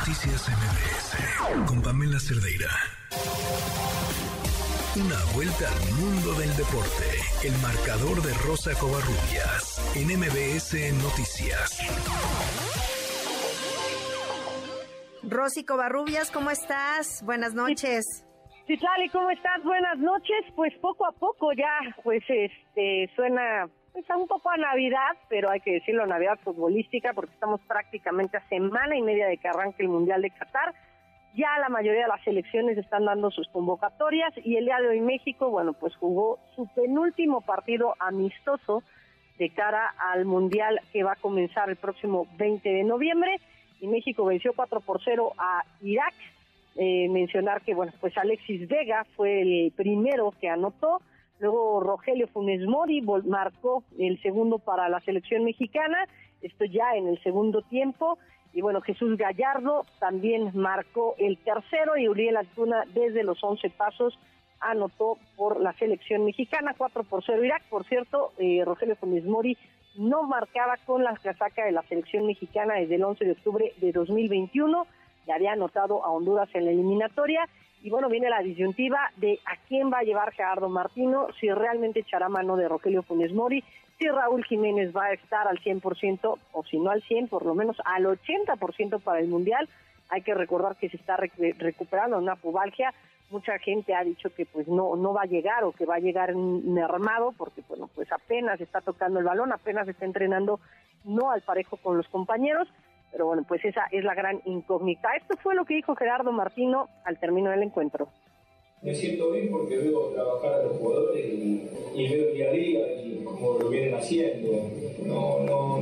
Noticias MBS con Pamela Cerdeira. Una vuelta al mundo del deporte. El marcador de Rosa Covarrubias en MBS Noticias. Rosy Covarrubias, ¿cómo estás? Buenas noches. Citlali, ¿cómo estás? Buenas noches. Pues poco a poco ya, pues este, suena pues un poco a Navidad, pero hay que decirlo Navidad futbolística porque estamos prácticamente a semana y media de que arranque el Mundial de Qatar. Ya la mayoría de las selecciones están dando sus convocatorias y el día de hoy México, bueno, pues jugó su penúltimo partido amistoso de cara al Mundial que va a comenzar el próximo 20 de noviembre. Y México venció 4 por 0 a Irak. Eh, mencionar que, bueno, pues Alexis Vega fue el primero que anotó, luego Rogelio Funes Mori marcó el segundo para la selección mexicana, esto ya en el segundo tiempo, y bueno, Jesús Gallardo también marcó el tercero y Uriel Altuna desde los 11 pasos anotó por la selección mexicana, 4 por 0 Irak, por cierto, eh, Rogelio Funes Mori no marcaba con la casaca de la selección mexicana desde el 11 de octubre de 2021, había anotado a Honduras en la eliminatoria. Y bueno, viene la disyuntiva de a quién va a llevar Gerardo Martino, si realmente echará mano de Rogelio Funes Mori, si Raúl Jiménez va a estar al 100% o si no al 100, por lo menos al 80% para el Mundial. Hay que recordar que se está recuperando una pubalgia. Mucha gente ha dicho que pues no no va a llegar o que va a llegar mermado porque bueno, pues apenas está tocando el balón, apenas está entrenando no al parejo con los compañeros pero bueno, pues esa es la gran incógnita. Esto fue lo que dijo Gerardo Martino al término del encuentro. Me siento bien porque veo trabajar a los jugadores y, veo el día a día y cómo lo vienen haciendo. No, no,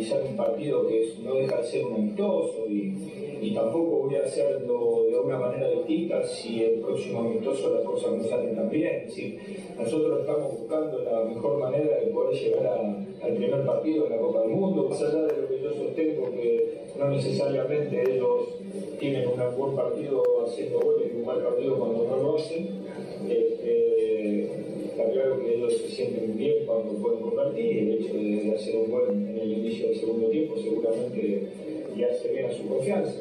analizar un partido que no deja de ser un amistoso y, tampoco voy a hacerlo de una manera distinta si el próximo amistoso las cosas no salen tan bien. nosotros estamos buscando la mejor manera de poder llegar al primer partido de la Copa del Mundo, más allá de lo que yo sostengo que no necesariamente ellos tienen un buen partido haciendo goles y un mal partido cuando no lo hacen. Este, está claro que ellos se sienten bien cuando pueden convertir y el hecho de hacer un gol en el inicio del segundo tiempo seguramente ya se bien a su confianza.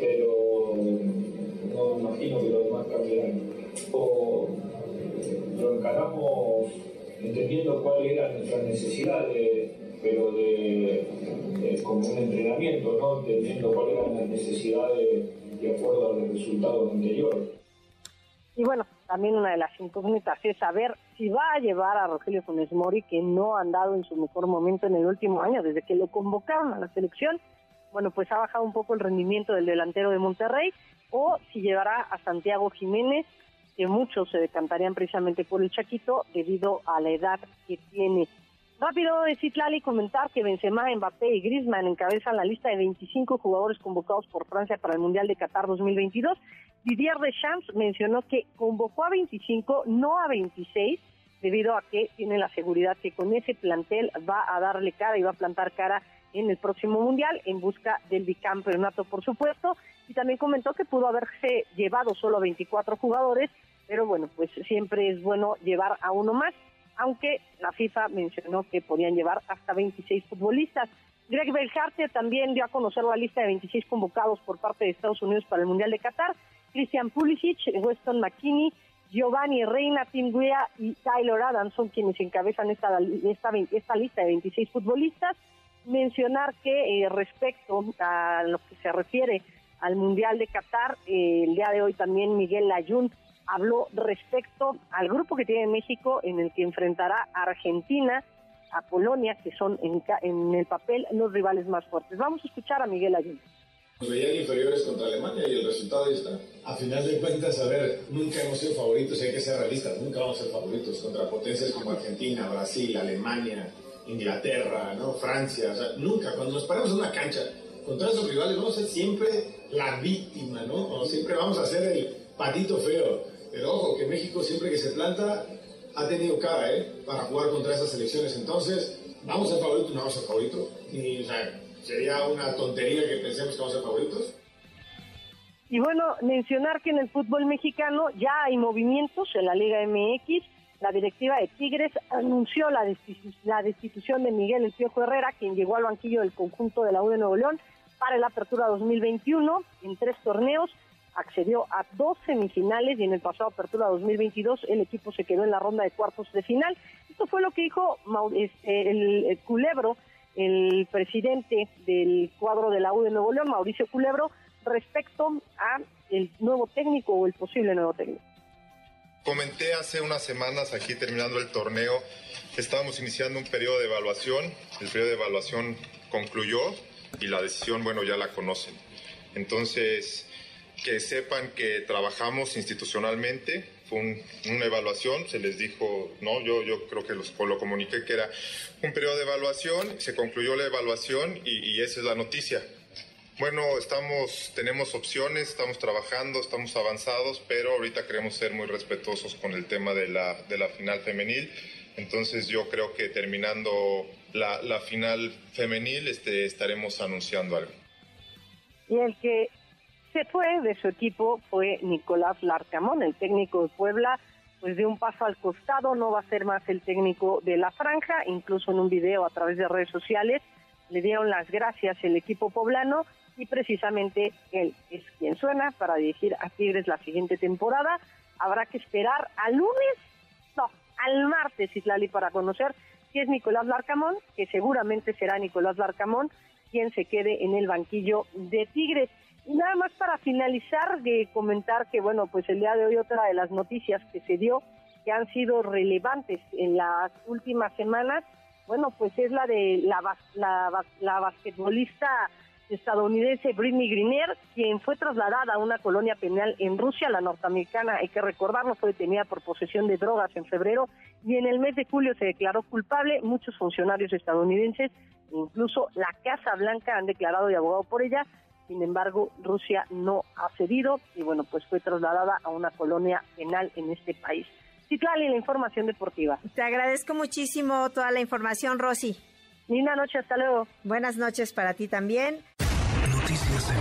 Pero no imagino que los demás cambiarán. O lo encaramos entendiendo cuáles eran nuestras necesidades, pero de como un entrenamiento, ¿no? entendiendo cuáles eran las necesidades de acuerdo a los resultados anteriores. Y bueno, también una de las incógnitas es saber si va a llevar a Rogelio Funes Mori, que no ha andado en su mejor momento en el último año, desde que lo convocaron a la selección. Bueno, pues ha bajado un poco el rendimiento del delantero de Monterrey, o si llevará a Santiago Jiménez, que muchos se decantarían precisamente por el Chaquito debido a la edad que tiene. Rápido de Citlali comentar que Benzema, Mbappé y Griezmann encabezan la lista de 25 jugadores convocados por Francia para el Mundial de Qatar 2022. Didier Deschamps mencionó que convocó a 25, no a 26, debido a que tiene la seguridad que con ese plantel va a darle cara y va a plantar cara en el próximo Mundial en busca del bicampeonato, por supuesto. Y también comentó que pudo haberse llevado solo a 24 jugadores, pero bueno, pues siempre es bueno llevar a uno más aunque la FIFA mencionó que podían llevar hasta 26 futbolistas. Greg Belharte también dio a conocer la lista de 26 convocados por parte de Estados Unidos para el Mundial de Qatar. Christian Pulisic, Weston McKinney, Giovanni Reina, Tim Guia y Tyler Adams son quienes encabezan esta, esta, lista de 26 futbolistas. Mencionar que eh, respecto a lo que se refiere al Mundial de Qatar, eh, el día de hoy también Miguel Layún habló respecto al grupo que tiene México en el que enfrentará a Argentina, a Polonia, que son en, el papel los rivales más fuertes. Vamos a escuchar a Miguel Ayun. Nos veían inferiores contra Alemania y el resultado ahí está. A final de cuentas, a ver, nunca hemos sido favoritos, hay que ser realistas, nunca vamos a ser favoritos contra potencias como Argentina, Brasil, Alemania, Inglaterra, ¿no? Francia, o sea, nunca, cuando nos paramos en una cancha contra esos rivales vamos a ser siempre la víctima, ¿no? O siempre vamos a ser el patito feo. Pero ojo, que México siempre que se planta ha tenido cara, ¿eh? Para jugar contra esas elecciones. Entonces, ¿vamos a ser favoritos? No vamos a ser favoritos. Y, o sea, sería una tontería que pensemos que vamos a favoritos. Y bueno, mencionar que en el fútbol mexicano ya hay movimientos en la Liga MX. la directiva de Tigres anunció la, destitución de Miguel El Piojo Herrera, quien llegó al banquillo del conjunto de la U de Nuevo León para la apertura 2021 en tres torneos. Accedió a dos semifinales y en el pasado apertura 2022 el equipo se quedó en la ronda de cuartos de final. Esto fue lo que dijo este, el, Culebro, el presidente del cuadro de la U de Nuevo León, Mauricio Culebro, respecto a el nuevo técnico o el posible nuevo técnico. Comenté hace unas semanas aquí terminando el torneo, estábamos iniciando un periodo de evaluación, el periodo de evaluación concluyó y la decisión, bueno, ya la conocen. Entonces, que sepan que trabajamos institucionalmente, fue una evaluación, se les dijo, no, yo, yo creo que los, lo comuniqué que era un periodo de evaluación, se concluyó la evaluación y, y esa es la noticia. Bueno, estamos, tenemos opciones, estamos trabajando, estamos avanzados, pero ahorita queremos ser muy respetuosos con el tema de la, de la final femenil. Entonces yo creo que terminando la, la final femenil este, estaremos anunciando algo. Y el que se fue de su equipo fue Nicolás Larcamón, el técnico de Puebla, pues de un paso al costado, no va a ser más el técnico de la franja, incluso en un video a través de redes sociales le dieron las gracias el equipo poblano y precisamente él es quien suena para dirigir a Tigres la siguiente temporada. Habrá que esperar al lunes, no, al martes, Islali, para conocer si es Nicolás Larcamón, que seguramente será Nicolás Larcamón quien se quede en el banquillo de Tigres. Y nada más para finalizar, de comentar que, bueno, pues el día de hoy otra de las noticias que se dio, que han sido relevantes en las últimas semanas, bueno, pues es la de la, la, basquetbolista estadounidense Britney Griner, quien fue trasladada a una colonia penal en Rusia, la norteamericana, hay que recordarlo, fue detenida por posesión de drogas en febrero y en el mes de julio se declaró culpable. Muchos funcionarios estadounidenses, incluso la Casa Blanca, han declarado y abogado por ella. Sin embargo, Rusia no ha cedido y bueno, pues fue trasladada a una colonia penal en este país. Citlali, la información deportiva. Te agradezco muchísimo toda la información, Rosy. Linda noche, hasta luego. Buenas noches para ti también. Noticias